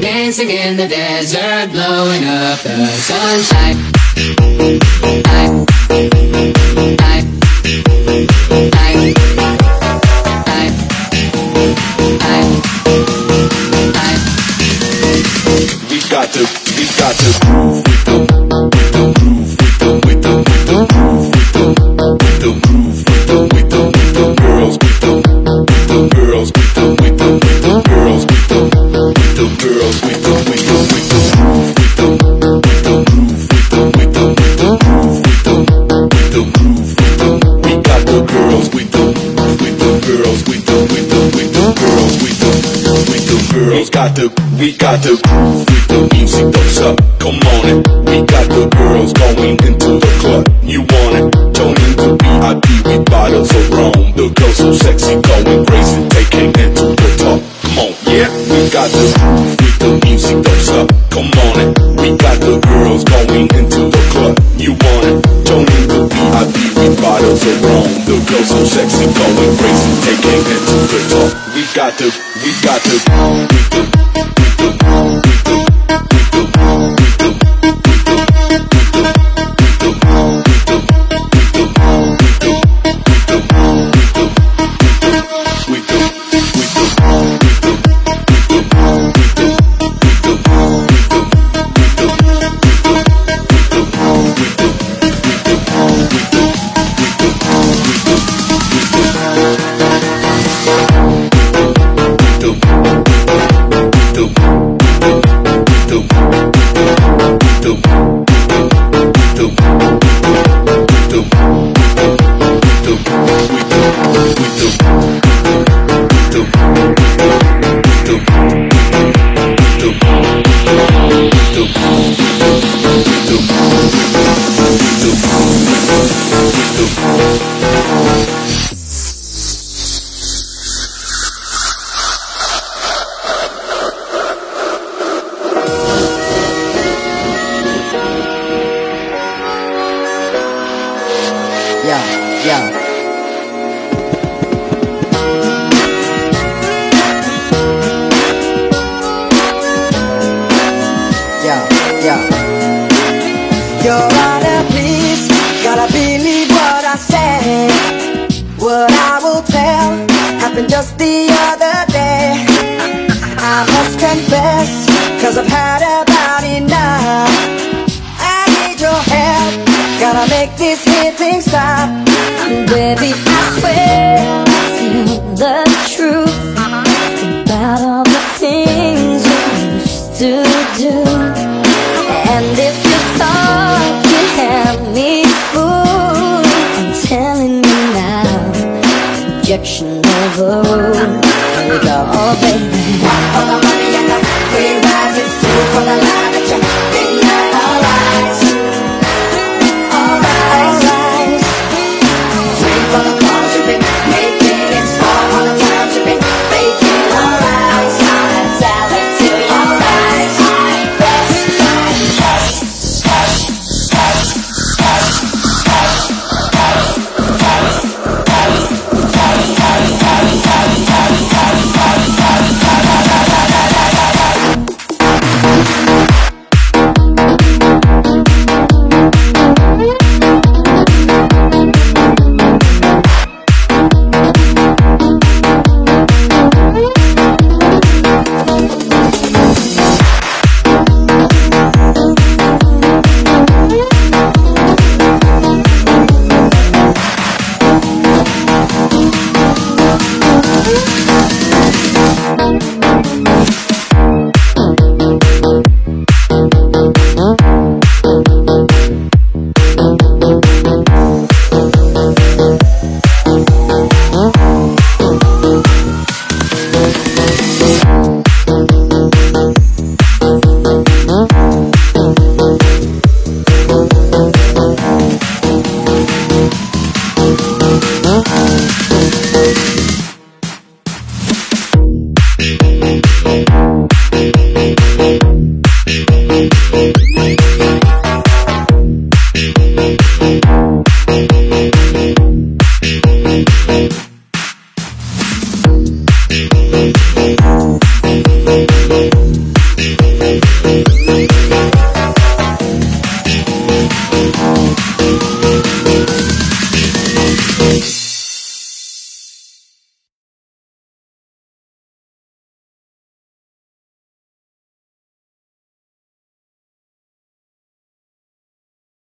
Dancing in the desert, blowing up the sunshine. We got to, we got to groove with got the, we got the groove with the music that's up. Come on it, we got the girls going into the club. You want it? Don't need to be IP with bottles of rum. The girls so sexy, going crazy, taking it to the top. Come on, yeah, we got the groove with the music that's up. Come on it, we got the girls going into the club. You want it? Don't need to be IP with bottles of rum. The girls so sexy, going crazy, taking it to the top got to, we got to, we do, we do, we do. do. Yeah, yeah. Yeah, yeah. Your Honor, please, gotta believe what I say. What I will tell happened just the other day. I must confess, cause I've had this here thing stop. Baby, I swear the truth about all the things you used to do. And if you thought you had me fooled, I'm telling you now, objection overruled. Here we go, oh baby. For the money and the free it's for the line Thank